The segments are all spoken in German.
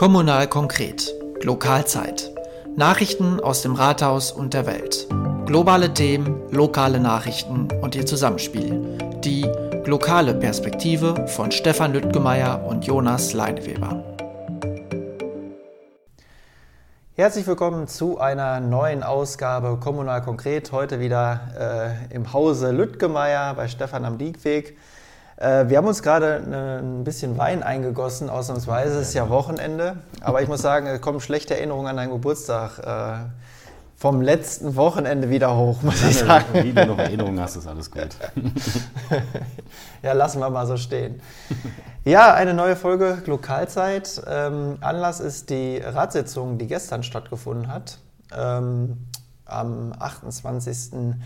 Kommunal konkret. Lokalzeit. Nachrichten aus dem Rathaus und der Welt. Globale Themen, lokale Nachrichten und ihr Zusammenspiel. Die lokale Perspektive von Stefan Lüttgemeier und Jonas Leineweber. Herzlich willkommen zu einer neuen Ausgabe Kommunal Konkret. Heute wieder äh, im Hause Lüttgemeier bei Stefan am Diegweg. Äh, wir haben uns gerade ein bisschen Wein eingegossen, ausnahmsweise. Es ist ja Wochenende. Aber ich muss sagen, es kommen schlechte Erinnerungen an deinen Geburtstag äh, vom letzten Wochenende wieder hoch, muss ich sagen. Wie du noch Erinnerungen hast, ist alles gut. ja, lassen wir mal so stehen. Ja, eine neue Folge Lokalzeit. Ähm, Anlass ist die Ratssitzung, die gestern stattgefunden hat. Ähm, am 28.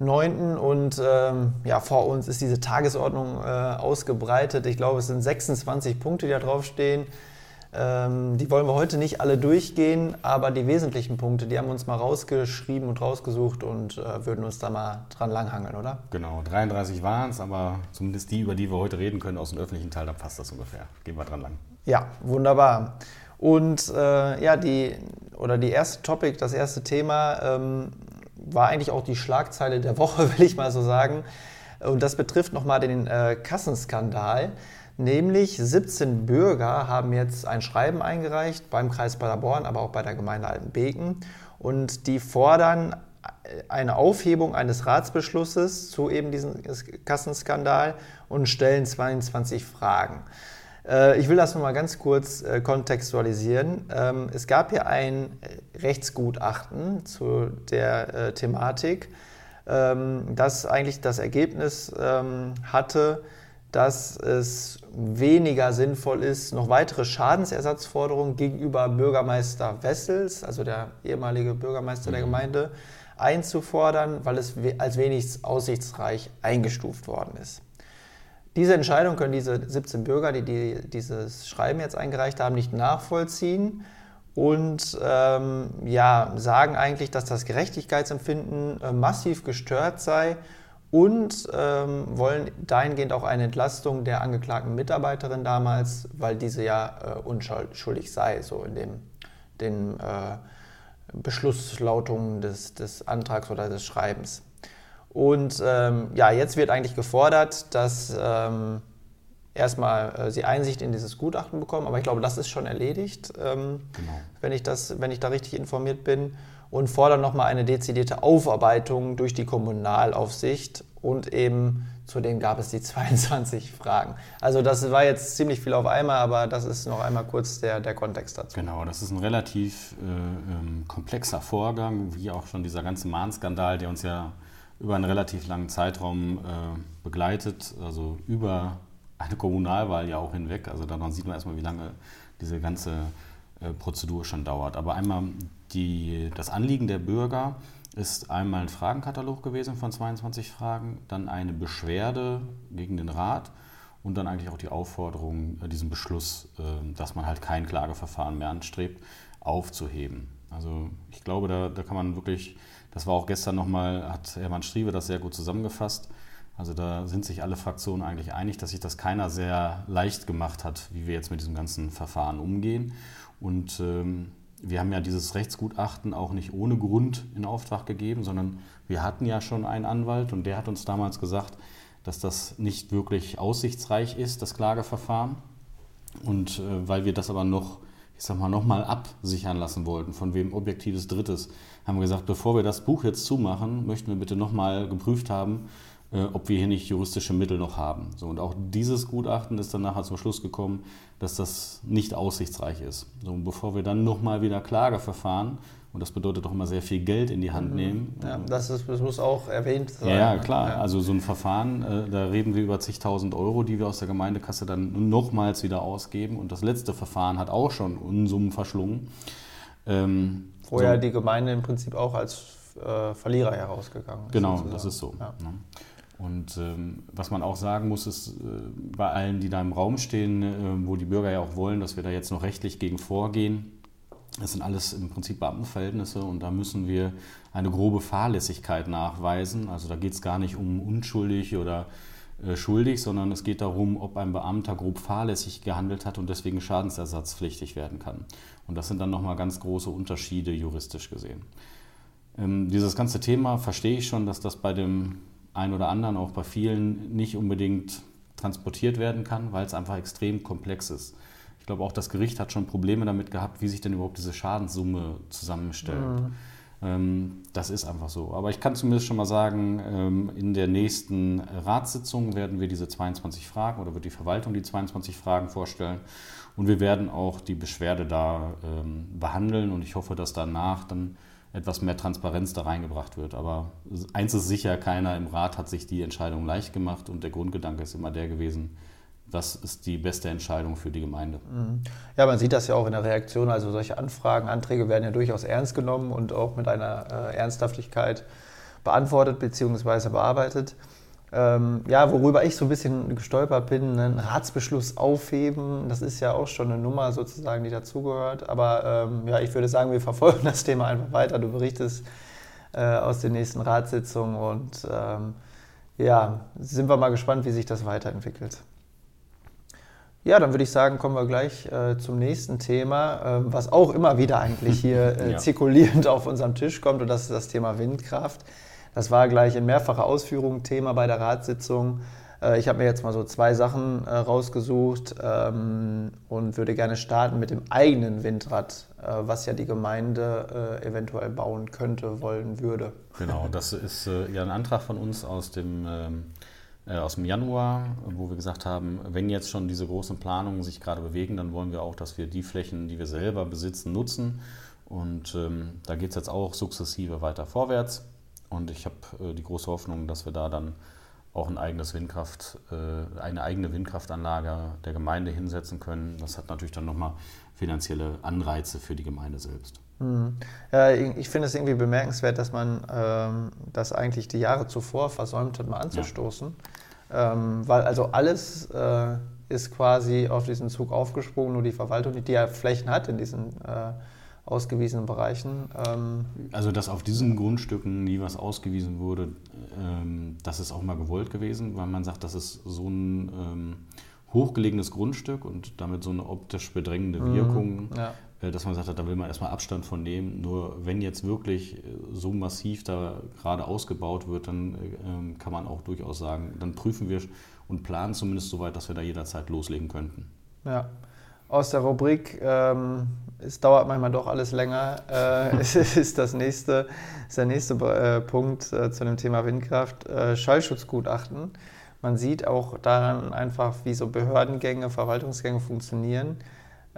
9. Und ähm, ja, vor uns ist diese Tagesordnung äh, ausgebreitet. Ich glaube, es sind 26 Punkte, die da draufstehen. Ähm, die wollen wir heute nicht alle durchgehen, aber die wesentlichen Punkte, die haben wir uns mal rausgeschrieben und rausgesucht und äh, würden uns da mal dran langhangeln, oder? Genau, 33 waren es, aber zumindest die, über die wir heute reden können, aus dem öffentlichen Teil, da passt das ungefähr. Gehen wir dran lang. Ja, wunderbar. Und äh, ja, die, oder die erste Topic, das erste Thema ähm, war eigentlich auch die Schlagzeile der Woche, will ich mal so sagen. Und das betrifft nochmal den äh, Kassenskandal. Nämlich 17 Bürger haben jetzt ein Schreiben eingereicht beim Kreis Paderborn, aber auch bei der Gemeinde Altenbeken. Und die fordern eine Aufhebung eines Ratsbeschlusses zu eben diesem Kassenskandal und stellen 22 Fragen. Äh, ich will das nochmal ganz kurz äh, kontextualisieren. Ähm, es gab hier ein Rechtsgutachten zu der äh, Thematik, ähm, das eigentlich das Ergebnis ähm, hatte, dass es weniger sinnvoll ist, noch weitere Schadensersatzforderungen gegenüber Bürgermeister Wessels, also der ehemalige Bürgermeister der mhm. Gemeinde, einzufordern, weil es als wenig aussichtsreich eingestuft worden ist. Diese Entscheidung können diese 17 Bürger, die, die dieses Schreiben jetzt eingereicht haben, nicht nachvollziehen und ähm, ja, sagen eigentlich, dass das Gerechtigkeitsempfinden äh, massiv gestört sei und ähm, wollen dahingehend auch eine Entlastung der angeklagten Mitarbeiterin damals, weil diese ja äh, unschuldig sei, so in dem, den äh, Beschlusslautungen des, des Antrags oder des Schreibens. Und ähm, ja, jetzt wird eigentlich gefordert, dass ähm, erstmal äh, sie Einsicht in dieses Gutachten bekommen, aber ich glaube, das ist schon erledigt, ähm, genau. wenn, ich das, wenn ich da richtig informiert bin. Und fordern nochmal eine dezidierte Aufarbeitung durch die Kommunalaufsicht und eben zudem gab es die 22 Fragen. Also das war jetzt ziemlich viel auf einmal, aber das ist noch einmal kurz der, der Kontext dazu. Genau, das ist ein relativ äh, ähm, komplexer Vorgang, wie auch schon dieser ganze Mahnskandal, der uns ja über einen relativ langen Zeitraum äh, begleitet, also über eine Kommunalwahl ja auch hinweg. Also daran sieht man erstmal, wie lange diese ganze äh, Prozedur schon dauert. Aber einmal die, das Anliegen der Bürger ist einmal ein Fragenkatalog gewesen von 22 Fragen, dann eine Beschwerde gegen den Rat und dann eigentlich auch die Aufforderung, äh, diesen Beschluss, äh, dass man halt kein Klageverfahren mehr anstrebt, aufzuheben. Also ich glaube, da, da kann man wirklich das war auch gestern nochmal, hat Hermann Striebe das sehr gut zusammengefasst. Also da sind sich alle Fraktionen eigentlich einig, dass sich das keiner sehr leicht gemacht hat, wie wir jetzt mit diesem ganzen Verfahren umgehen. Und ähm, wir haben ja dieses Rechtsgutachten auch nicht ohne Grund in Auftrag gegeben, sondern wir hatten ja schon einen Anwalt und der hat uns damals gesagt, dass das nicht wirklich aussichtsreich ist, das Klageverfahren. Und äh, weil wir das aber noch ich sag mal, nochmal absichern lassen wollten, von wem objektives Drittes, haben wir gesagt, bevor wir das Buch jetzt zumachen, möchten wir bitte nochmal geprüft haben, äh, ob wir hier nicht juristische Mittel noch haben. So, und auch dieses Gutachten ist dann nachher zum Schluss gekommen, dass das nicht aussichtsreich ist. So, und bevor wir dann nochmal wieder Klageverfahren und das bedeutet doch immer sehr viel Geld in die Hand mhm. nehmen. Ja, das, ist, das muss auch erwähnt sein. Ja, klar. Ja. Also so ein Verfahren, äh, da reden wir über zigtausend Euro, die wir aus der Gemeindekasse dann nochmals wieder ausgeben. Und das letzte Verfahren hat auch schon Unsummen verschlungen. Ähm, Vorher so. die Gemeinde im Prinzip auch als äh, Verlierer herausgegangen ist. Genau, sozusagen. das ist so. Ja. Ne? Und ähm, was man auch sagen muss, ist äh, bei allen, die da im Raum stehen, äh, wo die Bürger ja auch wollen, dass wir da jetzt noch rechtlich gegen vorgehen, das sind alles im Prinzip Beamtenverhältnisse und da müssen wir eine grobe Fahrlässigkeit nachweisen. Also da geht es gar nicht um unschuldig oder äh, schuldig, sondern es geht darum, ob ein Beamter grob fahrlässig gehandelt hat und deswegen schadensersatzpflichtig werden kann. Und das sind dann nochmal ganz große Unterschiede juristisch gesehen. Ähm, dieses ganze Thema verstehe ich schon, dass das bei dem einen oder anderen, auch bei vielen, nicht unbedingt transportiert werden kann, weil es einfach extrem komplex ist. Ich glaube, auch das Gericht hat schon Probleme damit gehabt, wie sich denn überhaupt diese Schadenssumme zusammenstellt. Mhm. Ähm, das ist einfach so. Aber ich kann zumindest schon mal sagen, ähm, in der nächsten Ratssitzung werden wir diese 22 Fragen oder wird die Verwaltung die 22 Fragen vorstellen. Und wir werden auch die Beschwerde da ähm, behandeln. Und ich hoffe, dass danach dann etwas mehr Transparenz da reingebracht wird. Aber eins ist sicher, keiner im Rat hat sich die Entscheidung leicht gemacht. Und der Grundgedanke ist immer der gewesen, was ist die beste Entscheidung für die Gemeinde. Mhm. Ja, man sieht das ja auch in der Reaktion. Also solche Anfragen, Anträge werden ja durchaus ernst genommen und auch mit einer äh, Ernsthaftigkeit beantwortet bzw. bearbeitet. Ähm, ja, worüber ich so ein bisschen gestolpert bin, einen Ratsbeschluss aufheben, das ist ja auch schon eine Nummer sozusagen, die dazugehört. Aber ähm, ja, ich würde sagen, wir verfolgen das Thema einfach weiter. Du berichtest äh, aus den nächsten Ratssitzungen und ähm, ja, sind wir mal gespannt, wie sich das weiterentwickelt. Ja, dann würde ich sagen, kommen wir gleich äh, zum nächsten Thema, äh, was auch immer wieder eigentlich hier äh, ja. zirkulierend auf unserem Tisch kommt, und das ist das Thema Windkraft. Das war gleich in mehrfacher Ausführung Thema bei der Ratssitzung. Äh, ich habe mir jetzt mal so zwei Sachen äh, rausgesucht ähm, und würde gerne starten mit dem eigenen Windrad, äh, was ja die Gemeinde eventuell bauen könnte, wollen würde. Genau, das ist ja ein Antrag von uns aus dem ähm, äh, aus dem Januar, wo wir gesagt haben, wenn jetzt schon diese großen Planungen sich gerade bewegen, dann wollen wir auch, dass wir die Flächen, die wir selber besitzen, nutzen. Und ähm, da geht es jetzt auch sukzessive weiter vorwärts. Und ich habe äh, die große Hoffnung, dass wir da dann auch ein eigenes Windkraft, äh, eine eigene Windkraftanlage der Gemeinde hinsetzen können. Das hat natürlich dann nochmal finanzielle Anreize für die Gemeinde selbst. Mhm. Ja, ich finde es irgendwie bemerkenswert, dass man ähm, das eigentlich die Jahre zuvor versäumt hat, mal anzustoßen. Ja. Ähm, weil also alles äh, ist quasi auf diesen Zug aufgesprungen, nur die Verwaltung, die ja Flächen hat in diesen äh, ausgewiesenen Bereichen. Ähm also, dass auf diesen Grundstücken nie was ausgewiesen wurde, ähm, das ist auch mal gewollt gewesen, weil man sagt, das ist so ein ähm, hochgelegenes Grundstück und damit so eine optisch bedrängende mhm. Wirkung. Ja. Äh, dass man sagt, da will man erstmal Abstand von nehmen. Nur wenn jetzt wirklich äh, so massiv da gerade ausgebaut wird, dann ähm, kann man auch durchaus sagen, dann prüfen wir und planen zumindest so weit, dass wir da jederzeit loslegen könnten. Ja. Aus der Rubrik, ähm, es dauert manchmal doch alles länger, äh, es ist das nächste, ist der nächste äh, Punkt äh, zu dem Thema Windkraft, äh, Schallschutzgutachten. Man sieht auch daran einfach, wie so Behördengänge, Verwaltungsgänge funktionieren.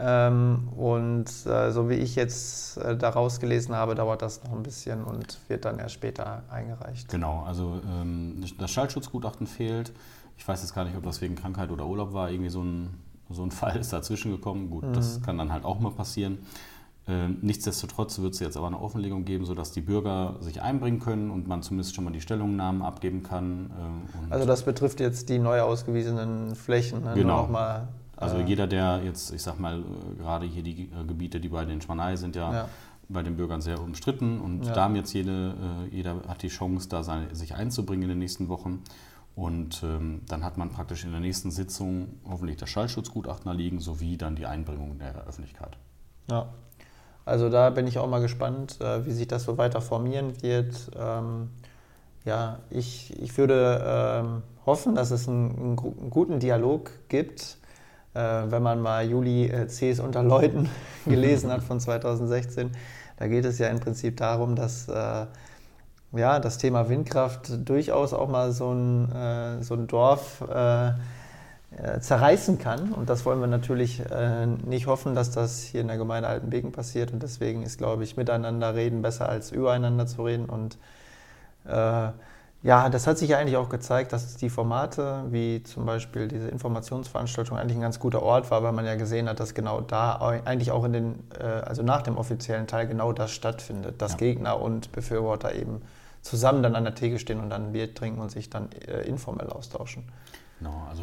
Ähm, und äh, so wie ich jetzt äh, daraus gelesen habe, dauert das noch ein bisschen und wird dann erst später eingereicht. Genau, also ähm, das Schallschutzgutachten fehlt. Ich weiß jetzt gar nicht, ob das wegen Krankheit oder Urlaub war. Irgendwie so ein, so ein Fall ist dazwischen gekommen. Gut, mhm. das kann dann halt auch mal passieren. Ähm, nichtsdestotrotz wird es jetzt aber eine Offenlegung geben, sodass die Bürger sich einbringen können und man zumindest schon mal die Stellungnahmen abgeben kann. Äh, also das betrifft jetzt die neu ausgewiesenen Flächen. Ne? Genau. Nochmal also ja. jeder, der jetzt, ich sag mal, äh, gerade hier die äh, Gebiete, die bei den Schwanei sind ja, ja. bei den Bürgern sehr umstritten und ja. da haben jetzt jede, äh, jeder hat die Chance, da seine, sich einzubringen in den nächsten Wochen. Und ähm, dann hat man praktisch in der nächsten Sitzung hoffentlich das Schallschutzgutachten erliegen, sowie dann die Einbringung der Öffentlichkeit. Ja, also da bin ich auch mal gespannt, äh, wie sich das so weiter formieren wird. Ähm, ja, ich, ich würde ähm, hoffen, dass es einen, einen, guten Dialog gibt äh, wenn man mal Juli äh, C.'s unter Leuten gelesen hat von 2016, da geht es ja im Prinzip darum, dass äh, ja, das Thema Windkraft durchaus auch mal so ein, äh, so ein Dorf äh, äh, zerreißen kann. Und das wollen wir natürlich nicht hoffen, dass das hier in der Gemeinde Altenbeken passiert. Und deswegen ist, glaube ich, miteinander reden besser als übereinander zu reden. Und ja, das hat sich ja eigentlich auch gezeigt, dass die Formate, wie zum Beispiel diese Informationsveranstaltung, eigentlich ein ganz guter Ort war, weil man ja gesehen hat, dass genau da eigentlich auch in den, äh, also nach dem offiziellen Teil genau das stattfindet, dass ja. Gegner und Befürworter eben zusammen dann an der Theke stehen und dann ein Bier trinken und sich dann äh, informell austauschen. Genau, also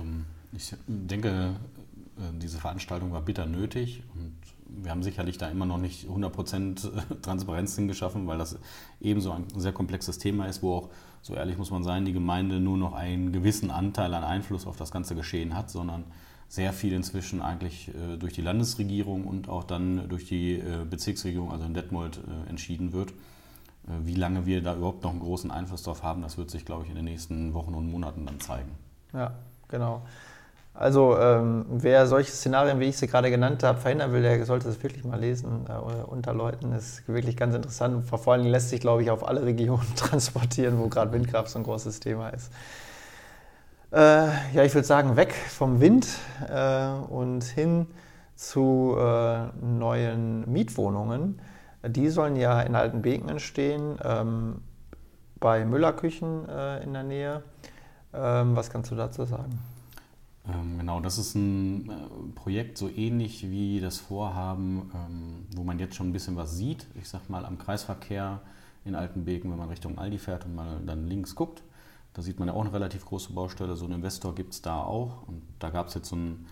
ich denke, äh, diese Veranstaltung war bitter nötig und wir haben sicherlich da immer noch nicht 100% Transparenz hingeschaffen, weil das ebenso ein sehr komplexes Thema ist, wo auch, so ehrlich muss man sein, die Gemeinde nur noch einen gewissen Anteil an Einfluss auf das ganze Geschehen hat, sondern sehr viel inzwischen eigentlich äh, durch die Landesregierung und auch dann durch die äh, Bezirksregierung, also in Detmold, äh, entschieden wird. Wie lange wir da überhaupt noch einen großen Einfluss drauf haben, das wird sich, glaube ich, in den nächsten Wochen und Monaten dann zeigen. Ja, genau. Also ähm, wer solche Szenarien, wie ich sie gerade genannt habe, verhindern will, der sollte es wirklich mal lesen äh, unter Leuten. Das ist wirklich ganz interessant und vor allem lässt sich, glaube ich, auf alle Regionen transportieren, wo gerade Windkraft so ein großes Thema ist. Äh, ja, ich würde sagen, weg vom Wind äh, und hin zu äh, neuen Mietwohnungen. Die sollen ja in Altenbeken entstehen, ähm, bei Müllerküchen äh, in der Nähe. Ähm, was kannst du dazu sagen? Ähm, genau, das ist ein äh, Projekt so ähnlich wie das Vorhaben, ähm, wo man jetzt schon ein bisschen was sieht. Ich sag mal am Kreisverkehr in Altenbeken, wenn man Richtung Aldi fährt und mal dann links guckt da sieht man ja auch eine relativ große Baustelle. So einen Investor gibt es da auch. Und da gab es jetzt so ein,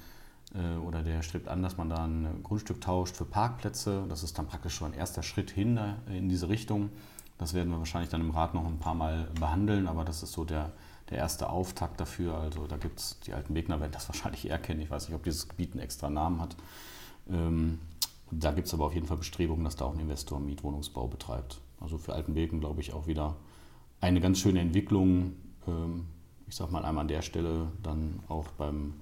äh, oder der strebt an, dass man da ein Grundstück tauscht für Parkplätze. Das ist dann praktisch schon ein erster Schritt hin in diese Richtung. Das werden wir wahrscheinlich dann im Rat noch ein paar Mal behandeln, aber das ist so der, der erste Auftakt dafür. Also da gibt es, die alten Wegner werden das wahrscheinlich eher kennen. Ich weiß nicht, ob dieses Gebiet einen extra Namen hat. Ähm, da gibt es aber auf jeden Fall Bestrebungen, dass da auch ein Investor Mietwohnungsbau betreibt. Also für Altenbeken glaube ich auch wieder eine ganz schöne Entwicklung, ähm, ich sage mal einmal an der Stelle, dann auch beim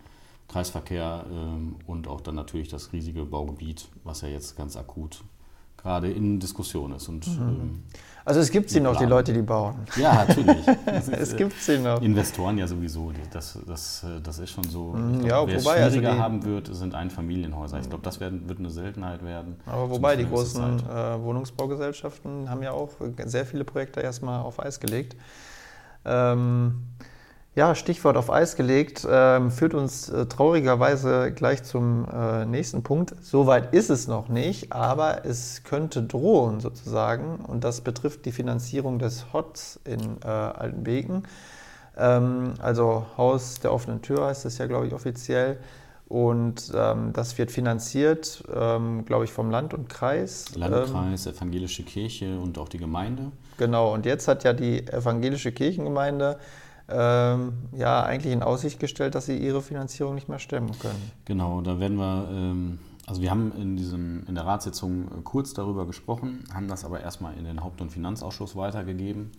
Kreisverkehr ähm, und auch dann natürlich das riesige Baugebiet, was ja jetzt ganz akut gerade in Diskussion ist. Und, mhm. ähm, also es gibt sie noch, die Leute, die bauen. Ja, natürlich. es gibt sie noch. Investoren ja sowieso. Das, das, das ist schon so. Mhm, glaub, ja, wer wobei, es schwieriger also haben wird, sind Einfamilienhäuser. Ich glaube, das wird, wird eine Seltenheit werden. Aber wobei, die großen äh, Wohnungsbaugesellschaften haben ja auch sehr viele Projekte erstmal auf Eis gelegt. Ähm, ja, Stichwort auf Eis gelegt, ähm, führt uns äh, traurigerweise gleich zum äh, nächsten Punkt. Soweit ist es noch nicht, aber es könnte drohen sozusagen und das betrifft die Finanzierung des HOTS in äh, Altenbeken. Ähm, also Haus der offenen Tür heißt es ja, glaube ich, offiziell. Und ähm, das wird finanziert, ähm, glaube ich, vom Land und Kreis. Landkreis, ähm, evangelische Kirche und auch die Gemeinde. Genau, und jetzt hat ja die evangelische Kirchengemeinde ähm, ja eigentlich in Aussicht gestellt, dass sie ihre Finanzierung nicht mehr stemmen können. Genau, da werden wir, ähm, also wir haben in, diesem, in der Ratssitzung äh, kurz darüber gesprochen, haben das aber erstmal in den Haupt- und Finanzausschuss weitergegeben,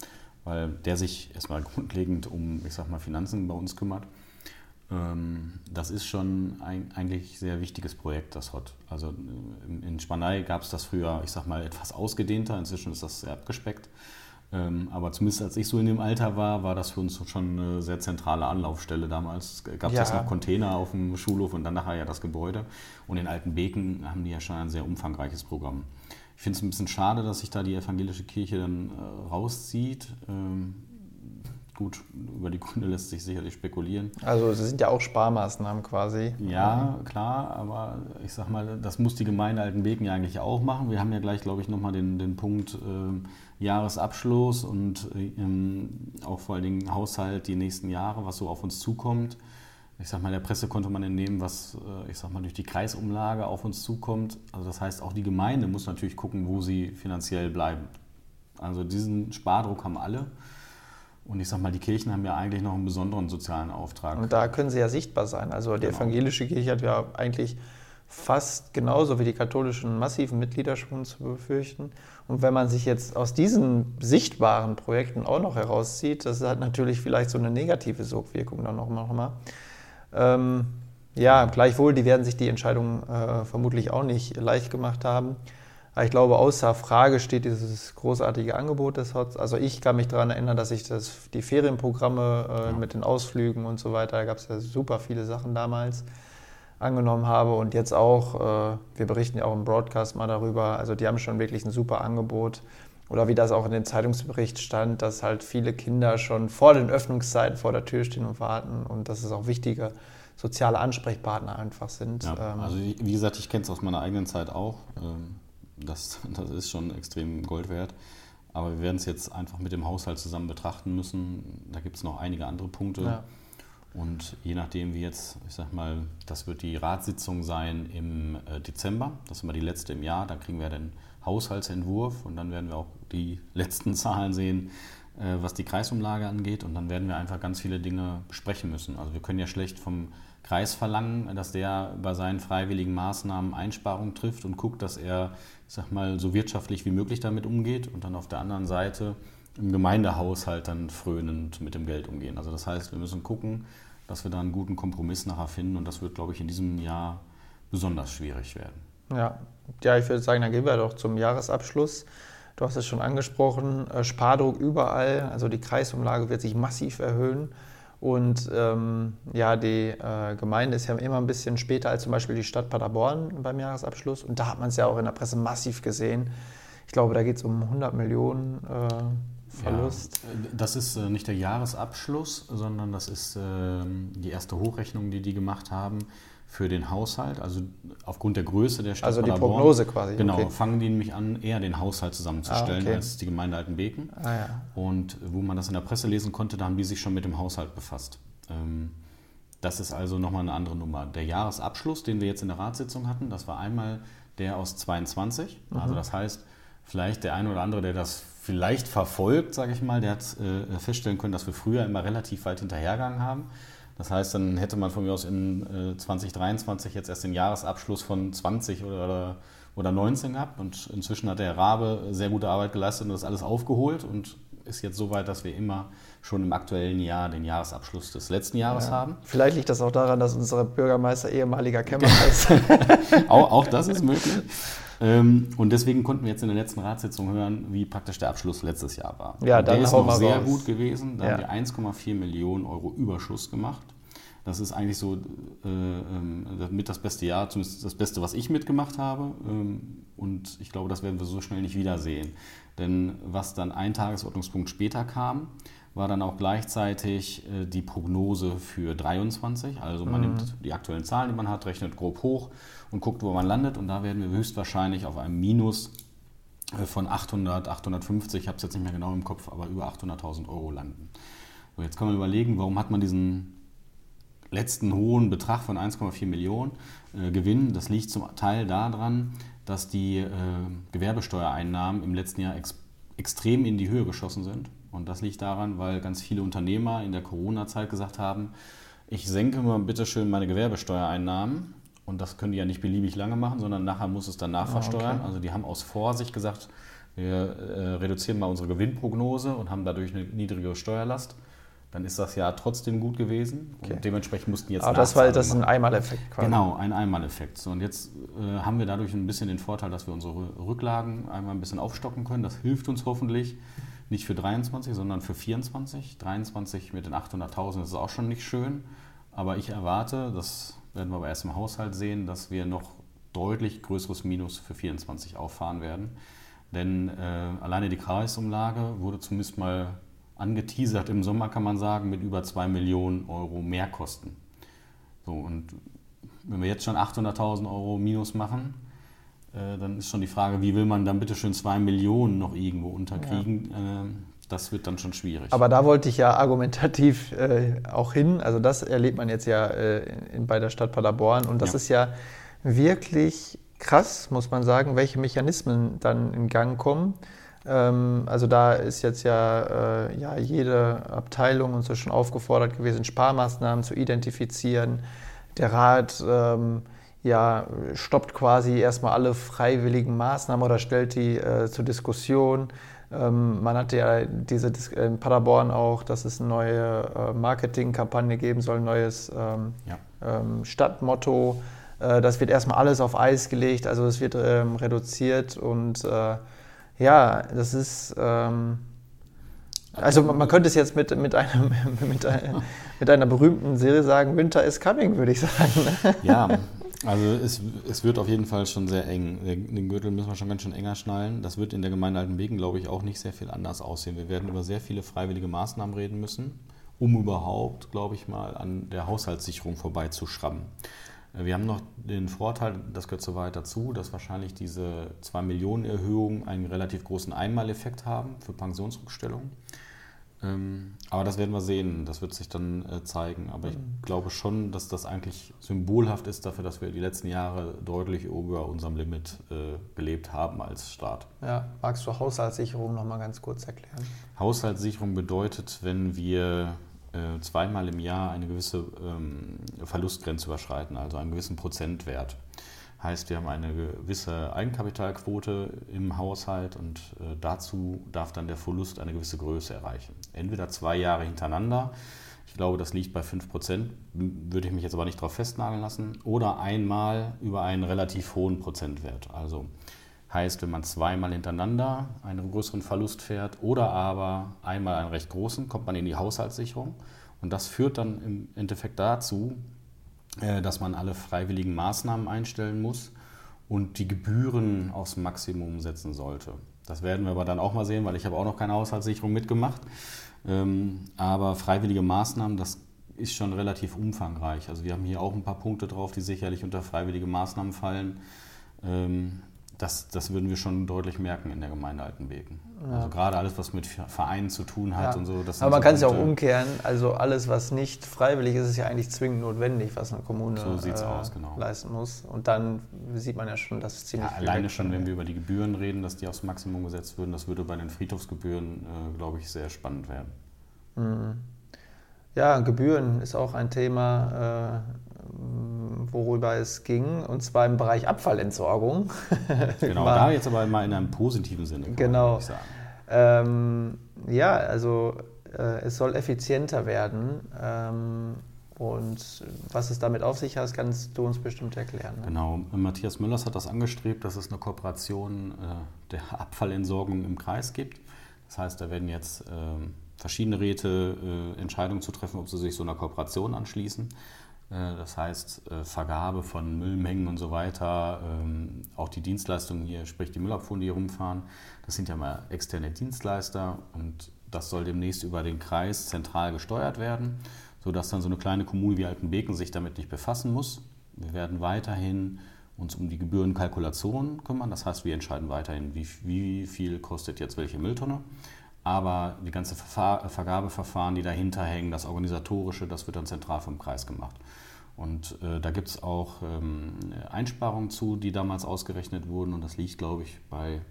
weil der sich erstmal grundlegend um, ich sag mal, Finanzen bei uns kümmert. Ähm, das ist schon ein eigentlich sehr wichtiges Projekt, das HOT. Also äh, in Spanei gab es das früher, ich sag mal, etwas ausgedehnter. Inzwischen ist das sehr abgespeckt. Ähm, aber zumindest als ich so in dem Alter war, war das für uns schon eine sehr zentrale Anlaufstelle damals. Gab es ja. noch Container auf dem Schulhof und dann nachher ja das Gebäude. Und in Altenbeken haben die ja schon ein sehr umfangreiches Programm. Ich finde es ein bisschen schade, dass sich da die evangelische Kirche dann äh, rauszieht. Ähm, gut, über die Gründe lässt sich sicherlich spekulieren. Also es sind ja auch Sparmaßnahmen quasi. Ja, klar, aber ich sag mal, das muss die Gemeinde Altenbeken ja eigentlich auch machen. Wir haben ja gleich, glaube ich, nochmal den, den Punkt äh, Jahresabschluss und ähm, auch vor allen Dingen Haushalt die nächsten Jahre, was so auf uns zukommt. Ich sag mal, der Presse konnte man entnehmen, was äh, ich sag mal durch die Kreisumlage auf uns zukommt. Also das heißt, auch die Gemeinde muss natürlich gucken, wo sie finanziell bleiben. Also diesen Spardruck haben alle. Und ich sag mal, die Kirchen haben ja eigentlich noch einen besonderen sozialen Auftrag. Und da können sie ja sichtbar sein. Also die genau. evangelische Kirche hat ja eigentlich fast genauso wie die katholischen massiven Mitgliederschwund zu befürchten. Und wenn man sich jetzt aus diesen sichtbaren Projekten auch noch herauszieht, das hat natürlich vielleicht so eine negative Sogwirkung dann noch mal. Ähm, ja, gleichwohl, die werden sich die Entscheidung äh, vermutlich auch nicht leicht gemacht haben. Ich glaube, außer Frage steht dieses großartige Angebot des HOTS. Also ich kann mich daran erinnern, dass ich das, die Ferienprogramme äh, ja. mit den Ausflügen und so weiter, da gab es ja super viele Sachen damals, angenommen habe. Und jetzt auch, äh, wir berichten ja auch im Broadcast mal darüber, also die haben schon wirklich ein super Angebot. Oder wie das auch in dem Zeitungsbericht stand, dass halt viele Kinder schon vor den Öffnungszeiten vor der Tür stehen und warten und dass es auch wichtige soziale Ansprechpartner einfach sind. Ja, ähm, also wie gesagt, ich kenne es aus meiner eigenen Zeit auch. Ähm, das, das ist schon extrem Gold wert. Aber wir werden es jetzt einfach mit dem Haushalt zusammen betrachten müssen. Da gibt es noch einige andere Punkte. Ja. Und je nachdem, wie jetzt, ich sag mal, das wird die Ratssitzung sein im äh, Dezember, das ist immer die letzte im Jahr, dann kriegen wir den Haushaltsentwurf und dann werden wir auch die letzten Zahlen sehen, äh, was die Kreisumlage angeht. Und dann werden wir einfach ganz viele Dinge besprechen müssen. Also wir können ja schlecht vom Kreis verlangen, dass der bei seinen freiwilligen Maßnahmen Einsparungen trifft und guckt, dass er, ich sag mal, so wirtschaftlich wie möglich damit umgeht. Und dann auf der anderen Seite im Gemeindehaushalt dann frönend mit dem Geld umgehen. Also das heißt, wir müssen gucken, dass wir da einen guten Kompromiss nachher finden und das wird, glaube ich, in diesem Jahr besonders schwierig werden. Ja, ja ich würde sagen, dann gehen wir doch zum Jahresabschluss. Du hast es schon angesprochen, äh, Spardruck überall, also die Kreisumlage wird sich massiv erhöhen. Und ähm, ja, die äh, Gemeinde ist ja immer ein bisschen später als zum Beispiel die Stadt Paderborn beim Jahresabschluss. Und da hat man es ja auch in der Presse massiv gesehen. Ich glaube, da geht es um 100 Millionen äh, Verlust. Ja, das ist äh, nicht der Jahresabschluss, sondern das ist äh, die erste Hochrechnung, die die gemacht haben für den Haushalt, also aufgrund der Größe der Stadt Also die Paderborn, Prognose quasi. Genau, okay. fangen die nämlich an, eher den Haushalt zusammenzustellen ah, okay. als die Gemeinde Altenbeken. Ah, ja. Und wo man das in der Presse lesen konnte, da haben die sich schon mit dem Haushalt befasst. Ähm, das ist also nochmal eine andere Nummer. Der Jahresabschluss, den wir jetzt in der Ratssitzung hatten, das war einmal der aus 22. Mhm. Also das heißt, vielleicht der eine oder andere, der das vielleicht verfolgt, sage ich mal, der hat äh, feststellen können, dass wir früher immer relativ weit hinterhergegangen haben. Das heißt, dann hätte man von mir aus in äh, 2023 jetzt erst den Jahresabschluss von 20 oder, oder 19 gehabt. Und inzwischen hat der Rabe sehr gute Arbeit geleistet und das alles aufgeholt und ist jetzt so weit, dass wir immer schon im aktuellen Jahr den Jahresabschluss des letzten Jahres ja. haben. Vielleicht liegt das auch daran, dass unser Bürgermeister ehemaliger Kämmerer ist. auch, auch das ist möglich. Ähm, und deswegen konnten wir jetzt in der letzten Ratssitzung hören, wie praktisch der Abschluss letztes Jahr war. Ja, und dann der ist noch sehr raus. gut gewesen. Da ja. haben wir 1,4 Millionen Euro Überschuss gemacht. Das ist eigentlich so äh, ähm, mit das beste Jahr, zumindest das Beste, was ich mitgemacht habe. Ähm, und ich glaube, das werden wir so schnell nicht wiedersehen. Denn was dann ein Tagesordnungspunkt später kam, war dann auch gleichzeitig äh, die Prognose für 23. Also man mhm. nimmt die aktuellen Zahlen, die man hat, rechnet grob hoch und guckt, wo man landet. Und da werden wir höchstwahrscheinlich auf einem Minus äh, von 800, 850, ich habe es jetzt nicht mehr genau im Kopf, aber über 800.000 Euro landen. So, jetzt kann man überlegen, warum hat man diesen letzten hohen Betrag von 1,4 Millionen äh, Gewinn. Das liegt zum Teil daran, dass die äh, Gewerbesteuereinnahmen im letzten Jahr ex extrem in die Höhe geschossen sind. Und das liegt daran, weil ganz viele Unternehmer in der Corona-Zeit gesagt haben, ich senke mal bitte schön meine Gewerbesteuereinnahmen. Und das können die ja nicht beliebig lange machen, sondern nachher muss es danach ah, versteuern. Okay. Also die haben aus Vorsicht gesagt, wir äh, reduzieren mal unsere Gewinnprognose und haben dadurch eine niedrigere Steuerlast dann ist das ja trotzdem gut gewesen. Okay. Und dementsprechend mussten jetzt. Aber das war das ist ein Einmaleffekt quasi. Genau, ein Einmaleffekt. So, und jetzt äh, haben wir dadurch ein bisschen den Vorteil, dass wir unsere Rücklagen einmal ein bisschen aufstocken können. Das hilft uns hoffentlich nicht für 23, sondern für 24. 23 mit den 800.000 ist auch schon nicht schön. Aber ich erwarte, das werden wir aber erst im Haushalt sehen, dass wir noch deutlich größeres Minus für 24 auffahren werden. Denn äh, alleine die Kreisumlage wurde zumindest mal angeteasert im Sommer, kann man sagen, mit über 2 Millionen Euro Mehrkosten. So, und wenn wir jetzt schon 800.000 Euro Minus machen, äh, dann ist schon die Frage, wie will man dann bitte schön 2 Millionen noch irgendwo unterkriegen? Ja. Äh, das wird dann schon schwierig. Aber da wollte ich ja argumentativ äh, auch hin. Also das erlebt man jetzt ja äh, in, bei der Stadt Paderborn. Und das ja. ist ja wirklich krass, muss man sagen, welche Mechanismen dann in Gang kommen. Ähm, also da ist jetzt ja, äh, ja jede Abteilung und so schon aufgefordert gewesen, Sparmaßnahmen zu identifizieren. Der Rat ähm, ja, stoppt quasi erstmal alle freiwilligen Maßnahmen oder stellt die äh, zur Diskussion. Ähm, man hatte ja diese Dis in Paderborn auch, dass es eine neue äh, Marketingkampagne geben soll, ein neues ähm, ja. Ähm, Stadtmotto. Äh, das wird erstmal alles auf Eis gelegt, also es wird ähm, reduziert und äh, ja, das ist. Ähm, also man könnte es jetzt mit, mit, einem, mit, einer, mit einer berühmten Serie sagen, Winter is coming, würde ich sagen. Ja, also es, es wird auf jeden Fall schon sehr eng. Den Gürtel müssen wir schon ganz schön enger schnallen. Das wird in der Gemeinde Altenbeken, glaube ich, auch nicht sehr viel anders aussehen. Wir werden über sehr viele freiwillige Maßnahmen reden müssen, um überhaupt, glaube ich mal, an der Haushaltssicherung vorbeizuschrammen. Wir haben noch den Vorteil, das gehört soweit dazu, dass wahrscheinlich diese 2 Millionen Erhöhung einen relativ großen Einmaleffekt haben für Pensionsrückstellungen. Ähm, aber das werden wir sehen, das wird sich dann äh, zeigen. Aber ich mhm. glaube schon, dass das eigentlich symbolhaft ist dafür, dass wir die letzten Jahre deutlich über unserem Limit äh, gelebt haben als Staat. Ja, magst du Haushaltssicherung nochmal ganz kurz erklären? Haushaltssicherung bedeutet, wenn wir äh, zweimal im Jahr eine gewisse ähm, Verlustgrenze überschreiten, also einen gewissen Prozentwert. Heißt, wir haben eine gewisse Eigenkapitalquote im Haushalt und äh, dazu darf dann der Verlust eine gewisse Größe erreichen. Entweder zwei Jahre hintereinander, ich glaube, das liegt bei 5%, würde ich mich jetzt aber nicht darauf festnageln lassen, oder einmal über einen relativ hohen Prozentwert. Also heißt, wenn man zweimal hintereinander einen größeren Verlust fährt oder aber einmal einen recht großen, kommt man in die Haushaltssicherung. Und das führt dann im Endeffekt dazu, äh, dass man alle freiwilligen Maßnahmen einstellen muss und die Gebühren aufs Maximum setzen sollte. Das werden wir aber dann auch mal sehen, weil ich habe auch noch keine Haushaltssicherung mitgemacht. Ähm, aber freiwillige Maßnahmen, das ist schon relativ umfangreich. Also wir haben hier auch ein paar Punkte drauf, die sicherlich unter freiwillige Maßnahmen fallen. Ähm, das, das würden wir schon deutlich merken in der Gemeinde Altenbeken. Ja. Also gerade alles, was mit Vereinen zu tun hat ja. und so. Aber man so kann es ja auch umkehren. Also alles, was nicht freiwillig ist, ist ja eigentlich zwingend notwendig, was eine Kommune so äh, aus, genau. leisten muss. Und dann sieht man ja schon, dass es ziemlich ja, Alleine schon, wenn wir über die Gebühren reden, dass die aufs Maximum gesetzt würden, das würde bei den Friedhofsgebühren, äh, glaube ich, sehr spannend werden. Mhm. Ja, Gebühren ist auch ein Thema, äh, worüber es ging, und zwar im Bereich Abfallentsorgung. Genau, da jetzt aber mal in einem positiven Sinne. Genau. Ähm, ja, also äh, es soll effizienter werden. Ähm, und was es damit auf sich hat, kannst du uns bestimmt erklären. Ne? Genau, Matthias Müllers hat das angestrebt, dass es eine Kooperation äh, der Abfallentsorgung im Kreis gibt. Das heißt, da werden jetzt äh, verschiedene Räte äh, Entscheidungen zu treffen, ob sie sich so einer Kooperation anschließen. Äh, das heißt, äh, Vergabe von Müllmengen und so weiter, ähm, auch die Dienstleistungen hier, sprich die Müllabfuhren, die hier rumfahren, das sind ja mal externe Dienstleister und das soll demnächst über den Kreis zentral gesteuert werden, sodass dann so eine kleine Kommune wie Altenbeken sich damit nicht befassen muss. Wir werden weiterhin uns um die Gebührenkalkulation kümmern, das heißt, wir entscheiden weiterhin, wie, wie viel kostet jetzt welche Mülltonne. Aber die ganze Vergabeverfahren, die dahinter hängen, das Organisatorische, das wird dann zentral vom Kreis gemacht. Und äh, da gibt es auch ähm, Einsparungen zu, die damals ausgerechnet wurden. Und das liegt, glaube ich, bei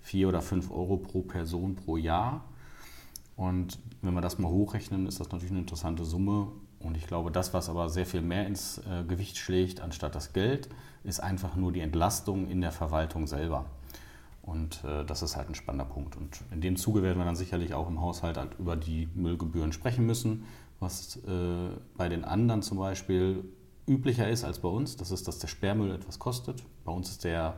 4 oder 5 Euro pro Person pro Jahr. Und wenn wir das mal hochrechnen, ist das natürlich eine interessante Summe. Und ich glaube, das, was aber sehr viel mehr ins äh, Gewicht schlägt, anstatt das Geld, ist einfach nur die Entlastung in der Verwaltung selber. Und äh, das ist halt ein spannender Punkt. Und in dem Zuge werden wir dann sicherlich auch im Haushalt halt über die Müllgebühren sprechen müssen, was äh, bei den anderen zum Beispiel üblicher ist als bei uns. Das ist, dass der Sperrmüll etwas kostet. Bei uns ist der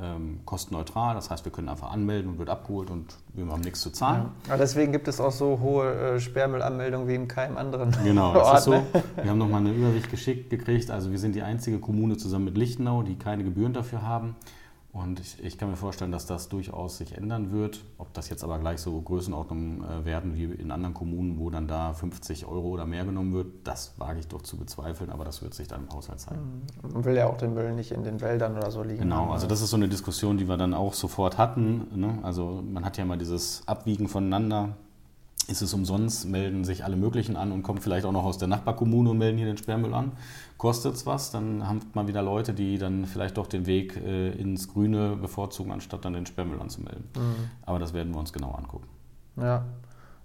ähm, kostenneutral, das heißt, wir können einfach anmelden und wird abgeholt und wir haben nichts zu zahlen. Ja. deswegen gibt es auch so hohe äh, Sperrmüllanmeldungen wie in keinem anderen Genau, das Ort, ist so. Ne? Wir haben nochmal eine Übersicht geschickt gekriegt. Also wir sind die einzige Kommune zusammen mit Lichtenau, die keine Gebühren dafür haben. Und ich, ich, kann mir vorstellen, dass das durchaus sich ändern wird. Ob das jetzt aber gleich so Größenordnungen äh, werden wie in anderen Kommunen, wo dann da 50 Euro oder mehr genommen wird, das wage ich doch zu bezweifeln, aber das wird sich dann im Haushalt zeigen. Man will ja auch den Müll nicht in den Wäldern oder so liegen. Genau, also das ist so eine Diskussion, die wir dann auch sofort hatten. Ne? Also man hat ja mal dieses Abwiegen voneinander ist es umsonst, melden sich alle möglichen an und kommen vielleicht auch noch aus der Nachbarkommune und melden hier den Sperrmüll an. Kostet es was, dann haben man wieder Leute, die dann vielleicht doch den Weg äh, ins Grüne bevorzugen, anstatt dann den Sperrmüll anzumelden. Mhm. Aber das werden wir uns genau angucken. Ja.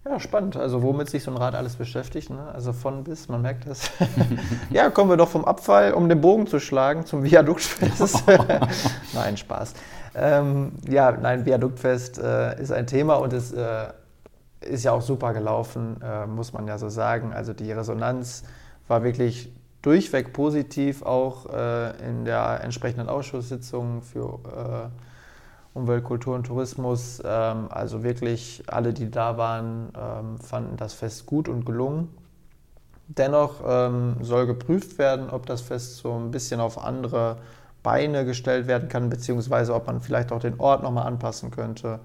Ja, spannend. Also womit sich so ein Rad alles beschäftigt. Ne? Also von bis, man merkt es. ja, kommen wir doch vom Abfall, um den Bogen zu schlagen, zum Viaduktfest. nein, Spaß. Ähm, ja, nein, Viaduktfest äh, ist ein Thema und es äh, ist ja auch super gelaufen, äh, muss man ja so sagen. Also die Resonanz war wirklich durchweg positiv, auch äh, in der entsprechenden Ausschusssitzung für äh, Umwelt, Kultur und Tourismus. Ähm, also wirklich alle, die da waren, ähm, fanden das Fest gut und gelungen. Dennoch ähm, soll geprüft werden, ob das Fest so ein bisschen auf andere Beine gestellt werden kann, beziehungsweise ob man vielleicht auch den Ort nochmal anpassen könnte.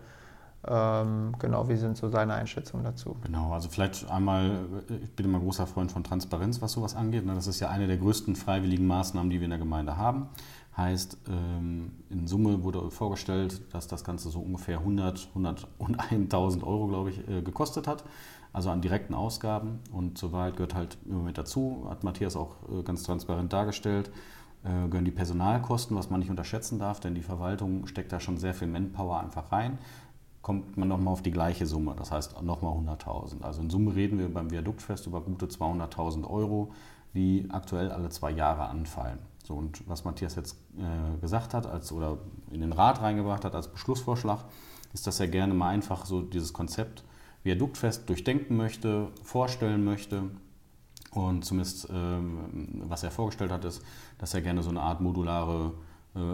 Ähm, genau, wie sind so seine Einschätzungen dazu? Genau, also vielleicht einmal, ich bin immer großer Freund von Transparenz, was sowas angeht. Ne? Das ist ja eine der größten freiwilligen Maßnahmen, die wir in der Gemeinde haben. Heißt, ähm, in Summe wurde vorgestellt, dass das Ganze so ungefähr 100, 101.000 Euro, glaube ich, äh, gekostet hat. Also an direkten Ausgaben. Und soweit gehört halt immer mit dazu, hat Matthias auch äh, ganz transparent dargestellt, äh, gehören die Personalkosten, was man nicht unterschätzen darf, denn die Verwaltung steckt da schon sehr viel Manpower einfach rein. Kommt man nochmal auf die gleiche Summe, das heißt nochmal 100.000. Also in Summe reden wir beim Viaduktfest über gute 200.000 Euro, die aktuell alle zwei Jahre anfallen. So, und was Matthias jetzt äh, gesagt hat als, oder in den Rat reingebracht hat als Beschlussvorschlag, ist, dass er gerne mal einfach so dieses Konzept Viaduktfest durchdenken möchte, vorstellen möchte. Und zumindest, ähm, was er vorgestellt hat, ist, dass er gerne so eine Art modulare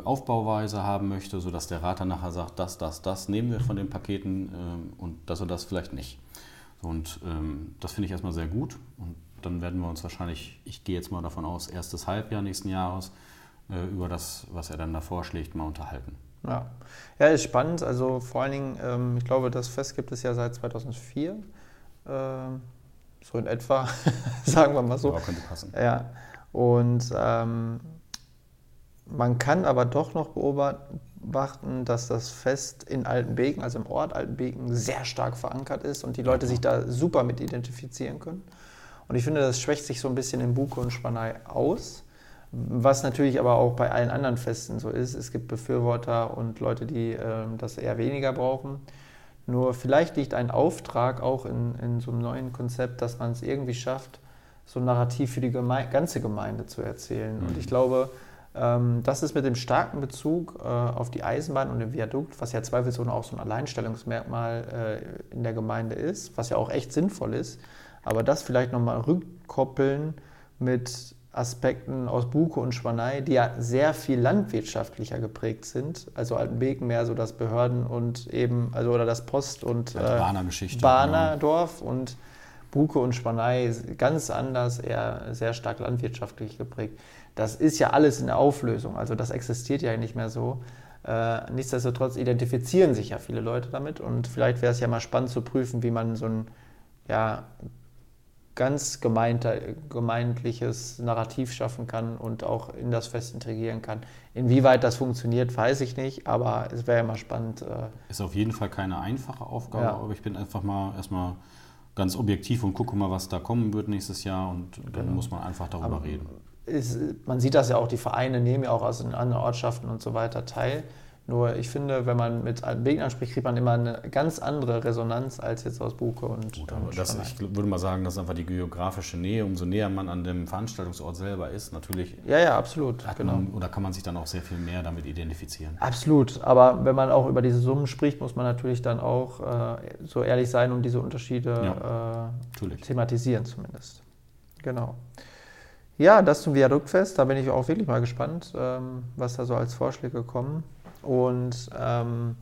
Aufbauweise haben möchte, sodass der Rat dann nachher sagt, das, das, das nehmen wir von den Paketen ähm, und das und das vielleicht nicht. Und ähm, das finde ich erstmal sehr gut. Und dann werden wir uns wahrscheinlich, ich gehe jetzt mal davon aus, erstes Halbjahr nächsten Jahres äh, über das, was er dann da vorschlägt, mal unterhalten. Ja, ja ist spannend. Also vor allen Dingen, ähm, ich glaube, das Fest gibt es ja seit 2004. Ähm, so in etwa, sagen wir mal so. Ja, könnte passen. Ja, und man kann aber doch noch beobachten, dass das Fest in Altenbeken, also im Ort Altenbeken, sehr stark verankert ist und die Leute sich da super mit identifizieren können. Und ich finde, das schwächt sich so ein bisschen in Buke und Spanei aus. Was natürlich aber auch bei allen anderen Festen so ist. Es gibt Befürworter und Leute, die äh, das eher weniger brauchen. Nur vielleicht liegt ein Auftrag auch in, in so einem neuen Konzept, dass man es irgendwie schafft, so ein Narrativ für die Geme ganze Gemeinde zu erzählen. Mhm. Und ich glaube, das ist mit dem starken Bezug äh, auf die Eisenbahn und den Viadukt, was ja zweifelsohne auch so ein Alleinstellungsmerkmal äh, in der Gemeinde ist, was ja auch echt sinnvoll ist, aber das vielleicht nochmal rückkoppeln mit Aspekten aus Buke und Schwanei, die ja sehr viel landwirtschaftlicher geprägt sind. Also Altenbeken mehr so das Behörden und eben, also oder das Post- und Geschichte, Bahnerdorf und Buke und Schwanei ganz anders, eher sehr stark landwirtschaftlich geprägt. Das ist ja alles in der Auflösung, also das existiert ja nicht mehr so. Äh, nichtsdestotrotz identifizieren sich ja viele Leute damit und vielleicht wäre es ja mal spannend zu prüfen, wie man so ein ja, ganz gemeindliches Narrativ schaffen kann und auch in das Fest integrieren kann. Inwieweit das funktioniert, weiß ich nicht, aber es wäre ja mal spannend. Äh ist auf jeden Fall keine einfache Aufgabe, ja. aber ich bin einfach mal erstmal ganz objektiv und gucke mal, was da kommen wird nächstes Jahr und dann genau. muss man einfach darüber aber reden. Ist, man sieht das ja auch, die Vereine nehmen ja auch aus den anderen Ortschaften und so weiter teil. Nur ich finde, wenn man mit Altenbeken anspricht, kriegt man immer eine ganz andere Resonanz als jetzt aus Buke und, Gut, und das, Ich würde mal sagen, das ist einfach die geografische Nähe. Umso näher man an dem Veranstaltungsort selber ist, natürlich. Ja, ja, absolut. Genau. Man, oder kann man sich dann auch sehr viel mehr damit identifizieren? Absolut. Aber wenn man auch über diese Summen spricht, muss man natürlich dann auch äh, so ehrlich sein und diese Unterschiede ja, äh, thematisieren zumindest. Genau. Ja, das zum Viaduktfest. Da bin ich auch wirklich mal gespannt, ähm, was da so als Vorschläge kommen. Und ähm,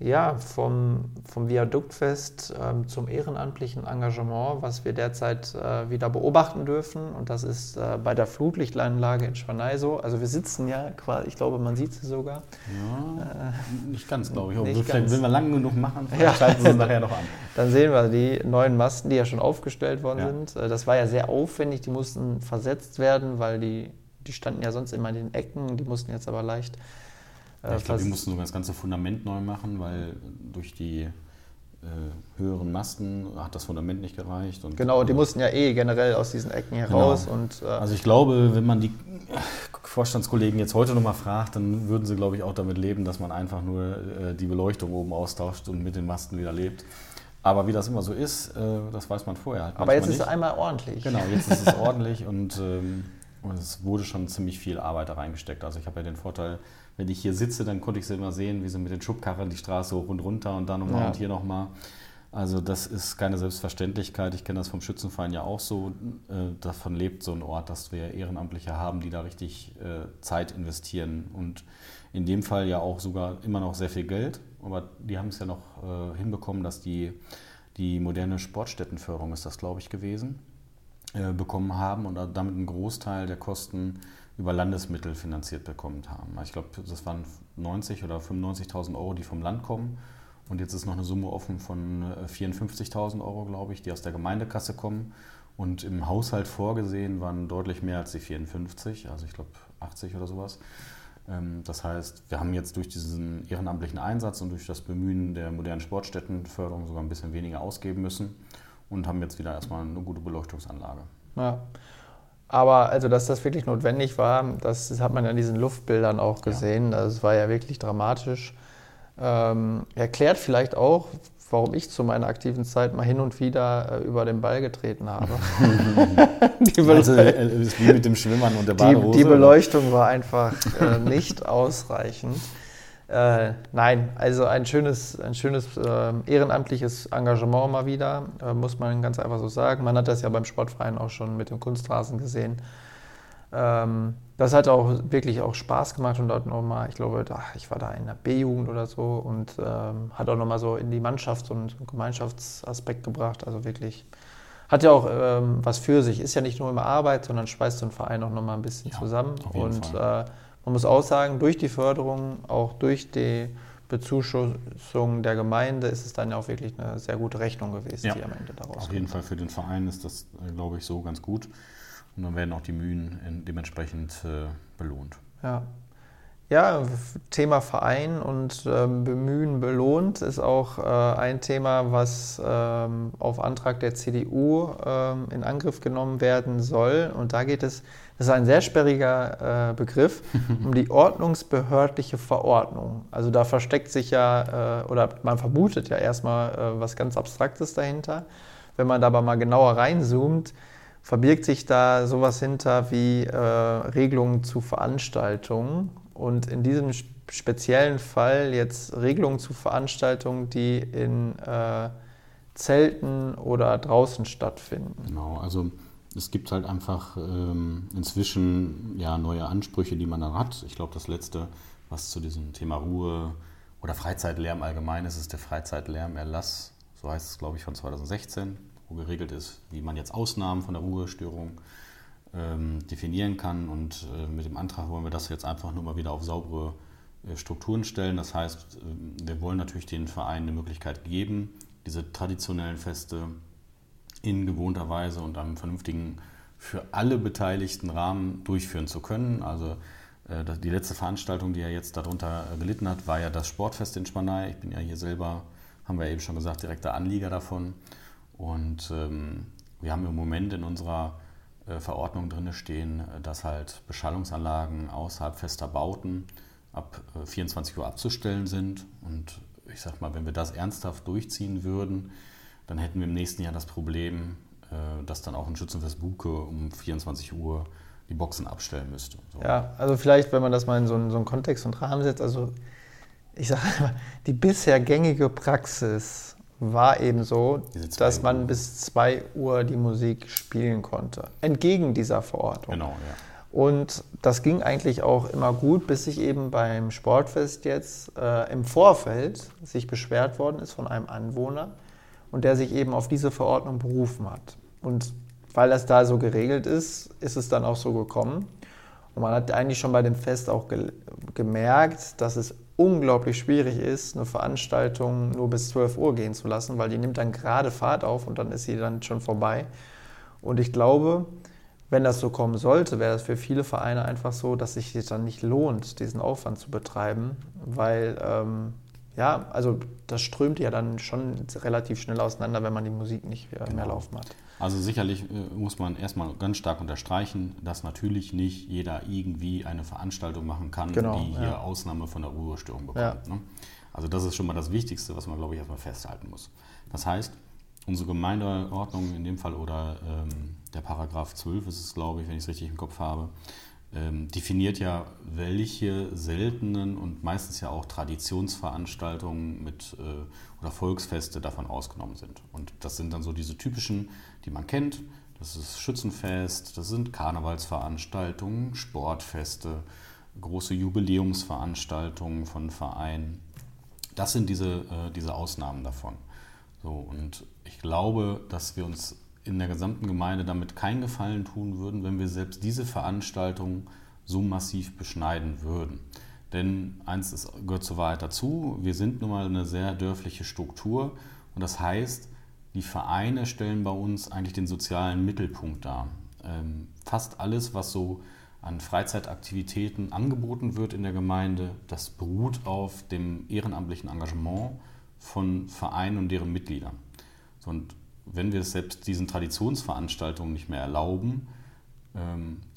ja, vom, vom Viaduktfest ähm, zum ehrenamtlichen Engagement, was wir derzeit äh, wieder beobachten dürfen. Und das ist äh, bei der Flutlichtanlage in Schwanei so. Also wir sitzen ja quasi, ich glaube, man sieht sie sogar. Ja, äh, nicht ganz, glaube ich. Nicht vielleicht, wenn wir lang genug machen, ja. schalten sie nachher noch an. Dann sehen wir die neuen Masten, die ja schon aufgestellt worden ja. sind. Äh, das war ja sehr aufwendig, die mussten versetzt werden, weil die, die standen ja sonst immer in den Ecken, die mussten jetzt aber leicht ja, ich glaube, wir mussten sogar das ganze Fundament neu machen, weil durch die äh, höheren Masten hat das Fundament nicht gereicht. Und, genau, die äh, mussten ja eh generell aus diesen Ecken heraus. Genau. Und, äh, also ich glaube, wenn man die Vorstandskollegen jetzt heute nochmal fragt, dann würden sie, glaube ich, auch damit leben, dass man einfach nur äh, die Beleuchtung oben austauscht und mit den Masten wieder lebt. Aber wie das immer so ist, äh, das weiß man vorher halt Aber jetzt ist es einmal ordentlich. Genau, jetzt ist es ordentlich und, ähm, und es wurde schon ziemlich viel Arbeit da reingesteckt. Also ich habe ja den Vorteil, wenn ich hier sitze, dann konnte ich sie immer sehen, wie sie mit den Schubkarren die Straße hoch und runter und dann nochmal ja. und hier nochmal. Also das ist keine Selbstverständlichkeit. Ich kenne das vom Schützenverein ja auch so. Äh, davon lebt so ein Ort, dass wir Ehrenamtliche haben, die da richtig äh, Zeit investieren. Und in dem Fall ja auch sogar immer noch sehr viel Geld. Aber die haben es ja noch äh, hinbekommen, dass die, die moderne Sportstättenförderung ist das, glaube ich, gewesen, bekommen haben und damit einen Großteil der Kosten über Landesmittel finanziert bekommen haben. Ich glaube, das waren 90 oder 95.000 Euro, die vom Land kommen. Und jetzt ist noch eine Summe offen von 54.000 äh, Euro, glaube ich, die aus der Gemeindekasse kommen. Und im Haushalt vorgesehen waren deutlich mehr als die 54, also ich glaube 80 oder sowas. Ähm, das heißt, wir haben jetzt durch diesen ehrenamtlichen Einsatz und durch das Bemühen der modernen Sportstättenförderung sogar ein bisschen weniger ausgeben müssen und haben jetzt wieder erstmal eine gute Beleuchtungsanlage. Ja. Aber also, dass das wirklich notwendig war, das, das hat man ja in diesen Luftbildern auch gesehen. Ja. Das war ja wirklich dramatisch. Ähm, erklärt vielleicht auch, warum ich zu meiner aktiven Zeit mal hin und wieder äh, über den Ball getreten habe. die also, äh, wie mit dem Schwimmern und der Badehose. Die, die Beleuchtung war einfach äh, nicht ausreichend. Äh, nein, also ein schönes, ein schönes äh, ehrenamtliches Engagement mal wieder, äh, muss man ganz einfach so sagen. Man hat das ja beim Sportverein auch schon mit dem Kunstrasen gesehen. Ähm, das hat auch wirklich auch Spaß gemacht und dort nochmal, ich glaube, ach, ich war da in der B-Jugend oder so und ähm, hat auch nochmal so in die Mannschaft und Gemeinschaftsaspekt gebracht. Also wirklich, hat ja auch ähm, was für sich. Ist ja nicht nur immer Arbeit, sondern schweißt so ein Verein auch nochmal ein bisschen ja, zusammen. Und äh, man muss auch sagen, durch die Förderung, auch durch die Bezuschussung der Gemeinde ist es dann ja auch wirklich eine sehr gute Rechnung gewesen, ja, die am Ende daraus Auf jeden Fall für den Verein ist das, äh, glaube ich, so ganz gut. Und dann werden auch die Mühen dementsprechend äh, belohnt. Ja. Ja, Thema Verein und ähm, Bemühen belohnt ist auch äh, ein Thema, was ähm, auf Antrag der CDU ähm, in Angriff genommen werden soll. Und da geht es, das ist ein sehr sperriger äh, Begriff, um die ordnungsbehördliche Verordnung. Also da versteckt sich ja, äh, oder man vermutet ja erstmal äh, was ganz Abstraktes dahinter. Wenn man da aber mal genauer reinzoomt, verbirgt sich da sowas hinter wie äh, Regelungen zu Veranstaltungen und in diesem speziellen Fall jetzt Regelungen zu Veranstaltungen, die in äh, Zelten oder draußen stattfinden. Genau, also es gibt halt einfach ähm, inzwischen ja neue Ansprüche, die man dann hat. Ich glaube, das letzte, was zu diesem Thema Ruhe oder Freizeitlärm allgemein ist, ist der Freizeitlärmerlass, so heißt es, glaube ich, von 2016 wo geregelt ist, wie man jetzt Ausnahmen von der Ruhestörung ähm, definieren kann. Und äh, mit dem Antrag wollen wir das jetzt einfach nur mal wieder auf saubere äh, Strukturen stellen. Das heißt, äh, wir wollen natürlich den Vereinen eine Möglichkeit geben, diese traditionellen Feste in gewohnter Weise und einem vernünftigen, für alle Beteiligten Rahmen durchführen zu können. Also äh, die letzte Veranstaltung, die ja jetzt darunter äh, gelitten hat, war ja das Sportfest in Spanei. Ich bin ja hier selber, haben wir eben schon gesagt, direkter Anlieger davon. Und ähm, wir haben im Moment in unserer Verordnung drin stehen, dass halt Beschallungsanlagen außerhalb fester Bauten ab äh, 24 Uhr abzustellen sind. Und ich sag mal, wenn wir das ernsthaft durchziehen würden, dann hätten wir im nächsten Jahr das Problem, äh, dass dann auch ein Schützenfest Buke um 24 Uhr die Boxen abstellen müsste. So. Ja, also vielleicht, wenn man das mal in so einen, so einen Kontext und Rahmen setzt, also ich sage mal, die bisher gängige Praxis war eben so, dass man Uhr. bis 2 Uhr die Musik spielen konnte. Entgegen dieser Verordnung. Genau, ja. Und das ging eigentlich auch immer gut, bis sich eben beim Sportfest jetzt äh, im Vorfeld sich beschwert worden ist von einem Anwohner und der sich eben auf diese Verordnung berufen hat. Und weil das da so geregelt ist, ist es dann auch so gekommen. Und man hat eigentlich schon bei dem Fest auch ge gemerkt, dass es unglaublich schwierig ist, eine Veranstaltung nur bis 12 Uhr gehen zu lassen, weil die nimmt dann gerade Fahrt auf und dann ist sie dann schon vorbei. Und ich glaube, wenn das so kommen sollte, wäre das für viele Vereine einfach so, dass sich das dann nicht lohnt, diesen Aufwand zu betreiben, weil ähm, ja, also das strömt ja dann schon relativ schnell auseinander, wenn man die Musik nicht mehr, genau. mehr laufen hat. Also sicherlich äh, muss man erstmal ganz stark unterstreichen, dass natürlich nicht jeder irgendwie eine Veranstaltung machen kann, genau, die hier ja. Ausnahme von der Ruhestörung bekommt. Ja. Ne? Also das ist schon mal das Wichtigste, was man, glaube ich, erstmal festhalten muss. Das heißt, unsere Gemeindeordnung in dem Fall oder ähm, der Paragraph 12 ist es, glaube ich, wenn ich es richtig im Kopf habe, ähm, definiert ja, welche seltenen und meistens ja auch Traditionsveranstaltungen mit äh, oder Volksfeste davon ausgenommen sind. Und das sind dann so diese typischen, die man kennt. Das ist Schützenfest, das sind Karnevalsveranstaltungen, Sportfeste, große Jubiläumsveranstaltungen von Vereinen. Das sind diese, äh, diese Ausnahmen davon. So, und ich glaube, dass wir uns in der gesamten Gemeinde damit keinen Gefallen tun würden, wenn wir selbst diese Veranstaltung so massiv beschneiden würden. Denn eins ist, gehört zur Wahrheit dazu, wir sind nun mal eine sehr dörfliche Struktur und das heißt, die Vereine stellen bei uns eigentlich den sozialen Mittelpunkt dar. Ähm, fast alles, was so an Freizeitaktivitäten angeboten wird in der Gemeinde, das beruht auf dem ehrenamtlichen Engagement von Vereinen und deren Mitgliedern. Und wenn wir es selbst diesen Traditionsveranstaltungen nicht mehr erlauben,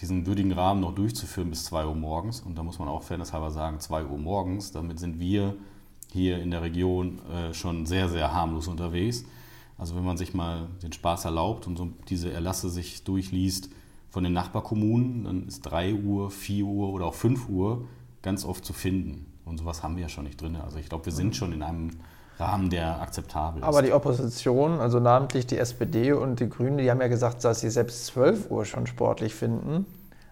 diesen würdigen Rahmen noch durchzuführen bis 2 Uhr morgens, und da muss man auch fairnesshalber sagen, 2 Uhr morgens, damit sind wir hier in der Region äh, schon sehr, sehr harmlos unterwegs. Also wenn man sich mal den Spaß erlaubt und so diese Erlasse sich durchliest von den Nachbarkommunen, dann ist 3 Uhr, 4 Uhr oder auch 5 Uhr ganz oft zu finden. Und sowas haben wir ja schon nicht drin. Also ich glaube, wir sind schon in einem Rahmen, der akzeptabel ist. Aber die Opposition, also namentlich die SPD und die Grünen, die haben ja gesagt, dass sie selbst 12 Uhr schon sportlich finden.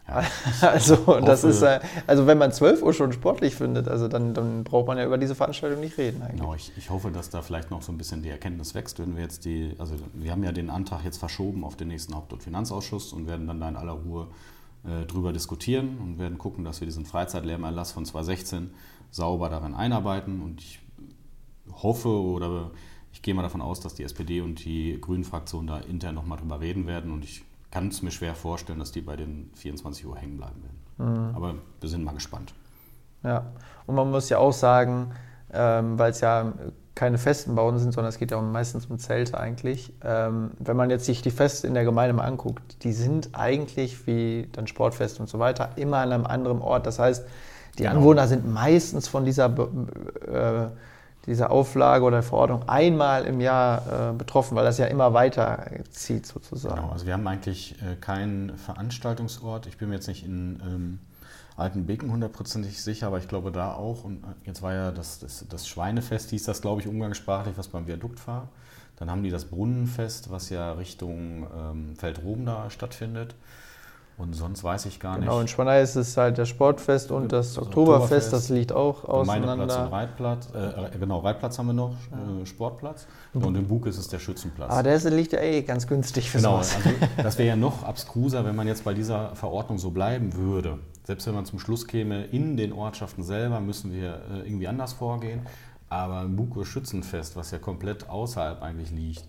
Ja, also, das ist, also wenn man 12 Uhr schon sportlich findet, also dann, dann braucht man ja über diese Veranstaltung nicht reden eigentlich. Genau, ich, ich hoffe, dass da vielleicht noch so ein bisschen die Erkenntnis wächst, wenn wir jetzt die, also wir haben ja den Antrag jetzt verschoben auf den nächsten Haupt- und Finanzausschuss und werden dann da in aller Ruhe äh, drüber diskutieren und werden gucken, dass wir diesen Freizeitlärmerlass von 2016 sauber darin einarbeiten und ich hoffe oder ich gehe mal davon aus, dass die SPD und die Grünen-Fraktion da intern nochmal drüber reden werden und ich kann es mir schwer vorstellen, dass die bei den 24 Uhr hängen bleiben werden. Mhm. Aber wir sind mal gespannt. Ja, und man muss ja auch sagen, ähm, weil es ja keine festen Bauten sind, sondern es geht ja meistens um Zelte eigentlich. Ähm, wenn man jetzt sich die Feste in der Gemeinde mal anguckt, die sind eigentlich wie dann Sportfest und so weiter immer an einem anderen Ort. Das heißt, die genau. Anwohner sind meistens von dieser äh, dieser Auflage oder Verordnung einmal im Jahr äh, betroffen, weil das ja immer weiter zieht sozusagen. Genau, also wir haben eigentlich äh, keinen Veranstaltungsort. Ich bin mir jetzt nicht in ähm, Altenbeken hundertprozentig sicher, aber ich glaube da auch. Und äh, jetzt war ja das, das, das Schweinefest, hieß das glaube ich umgangssprachlich, was beim Viadukt war. Dann haben die das Brunnenfest, was ja Richtung ähm, Feldroben da stattfindet. Und sonst weiß ich gar genau, nicht. Genau, in Spanei ist es halt das Sportfest und das, das Oktoberfest, Oktoberfest, das liegt auch auseinander. Gemeindeplatz und Reitplatz, äh, genau, Reitplatz haben wir noch, äh, Sportplatz. Und im Bug ist es der Schützenplatz. Ah, der liegt ja eh ganz günstig für Genau, sowas. also das wäre ja noch abstruser, wenn man jetzt bei dieser Verordnung so bleiben würde. Selbst wenn man zum Schluss käme, in den Ortschaften selber müssen wir äh, irgendwie anders vorgehen. Aber im Buko Schützenfest, was ja komplett außerhalb eigentlich liegt,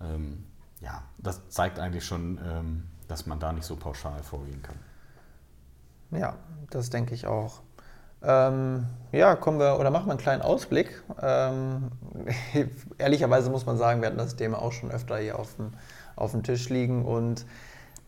ähm, ja, das zeigt eigentlich schon, ähm, dass man da nicht so pauschal vorgehen kann. Ja, das denke ich auch. Ähm, ja, kommen wir oder machen wir einen kleinen Ausblick. Ähm, ehrlicherweise muss man sagen, wir hatten das Thema auch schon öfter hier auf dem, auf dem Tisch liegen und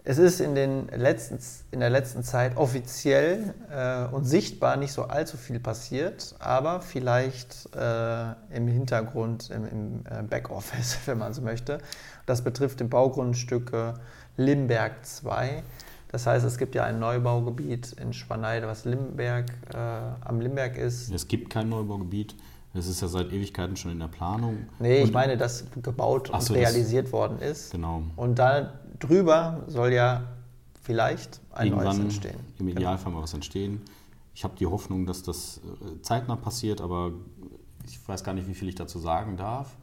es ist in, den letzten, in der letzten Zeit offiziell äh, und sichtbar nicht so allzu viel passiert, aber vielleicht äh, im Hintergrund, im, im äh, Backoffice, wenn man so möchte. Das betrifft die Baugrundstücke Limberg 2. Das heißt, es gibt ja ein Neubaugebiet in Schwaneide, was Limberg, äh, am Limberg ist. Es gibt kein Neubaugebiet. Es ist ja seit Ewigkeiten schon in der Planung. Nee, ich meine, dass gebaut und so, realisiert worden ist. Genau. Und da drüber soll ja vielleicht ein Irgendwann neues entstehen. Im genau. Idealfall genau. mal was entstehen. Ich habe die Hoffnung, dass das äh, zeitnah passiert, aber ich weiß gar nicht, wie viel ich dazu sagen darf.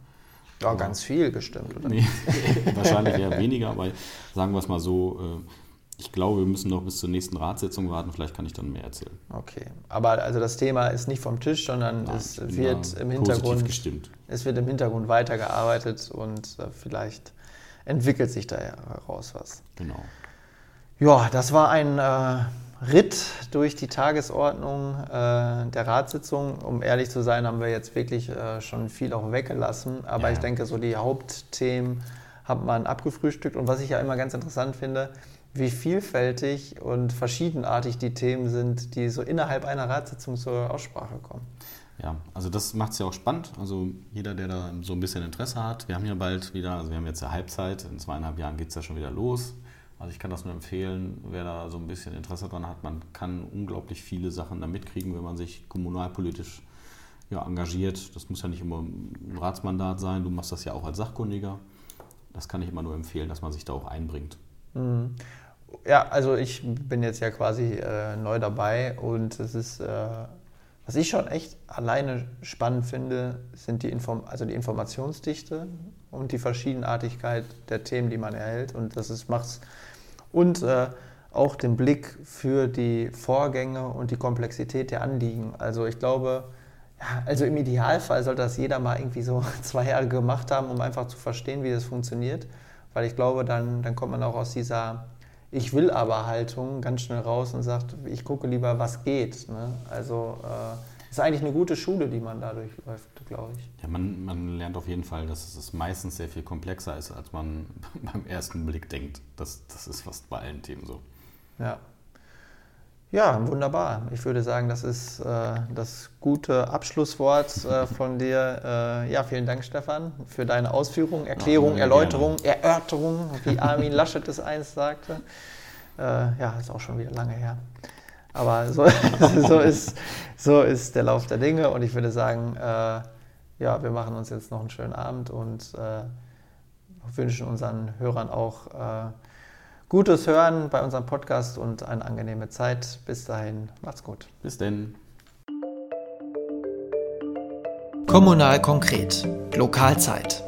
Ja, ganz viel bestimmt, oder? Nee, wahrscheinlich eher weniger, aber sagen wir es mal so, äh, ich glaube, wir müssen noch bis zur nächsten Ratssitzung warten, vielleicht kann ich dann mehr erzählen. Okay, aber also das Thema ist nicht vom Tisch, sondern Nein, es wird im Hintergrund gestimmt. es wird im Hintergrund weitergearbeitet und äh, vielleicht entwickelt sich da heraus was. Genau. Ja, das war ein äh, Ritt durch die Tagesordnung äh, der Ratssitzung. Um ehrlich zu sein, haben wir jetzt wirklich äh, schon viel auch weggelassen. Aber ja. ich denke, so die Hauptthemen hat man abgefrühstückt. Und was ich ja immer ganz interessant finde, wie vielfältig und verschiedenartig die Themen sind, die so innerhalb einer Ratssitzung zur Aussprache kommen. Ja, also das macht es ja auch spannend. Also jeder, der da so ein bisschen Interesse hat, wir haben ja bald wieder, also wir haben jetzt ja Halbzeit, in zweieinhalb Jahren geht es ja schon wieder los. Also ich kann das nur empfehlen, wer da so ein bisschen Interesse dran hat. Man kann unglaublich viele Sachen da mitkriegen, wenn man sich kommunalpolitisch ja, engagiert. Das muss ja nicht immer ein Ratsmandat sein. Du machst das ja auch als Sachkundiger. Das kann ich immer nur empfehlen, dass man sich da auch einbringt. Mhm. Ja, also ich bin jetzt ja quasi äh, neu dabei und es ist, äh, was ich schon echt alleine spannend finde, sind die, Inform also die Informationsdichte und die Verschiedenartigkeit der Themen, die man erhält. Und das macht es und äh, auch den Blick für die Vorgänge und die Komplexität der Anliegen. Also ich glaube, Ja, also im Idealfall sollte das jeder mal irgendwie so zwei Jahre gemacht haben, um einfach zu verstehen, wie das funktioniert. Weil ich glaube, dann, dann kommt man auch aus dieser Ich will aber Haltung ganz schnell raus und sagt, ich gucke lieber, was geht. Ne? Also äh, ist eigentlich eine gute Schule, die man dadurch läuft, glaube ich. Ja, man, man lernt auf jeden Fall, dass es meistens sehr viel komplexer ist, als man beim ersten Blick denkt. Das, das ist fast bei allen Themen so. Ja. Ja, wunderbar. Ich würde sagen, das ist äh, das gute Abschlusswort äh, von dir. Äh, ja, vielen Dank, Stefan, für deine Ausführungen, Erklärung, ja, Erläuterung, gerne. Erörterung, wie Armin Laschet es einst sagte. Äh, ja, ist auch schon wieder lange her. Aber so, so, ist, so ist der Lauf der Dinge und ich würde sagen, äh, ja, wir machen uns jetzt noch einen schönen Abend und äh, wünschen unseren Hörern auch gutes Hören bei unserem Podcast und eine angenehme Zeit. Bis dahin, macht's gut. Bis denn. Kommunal konkret. Lokalzeit.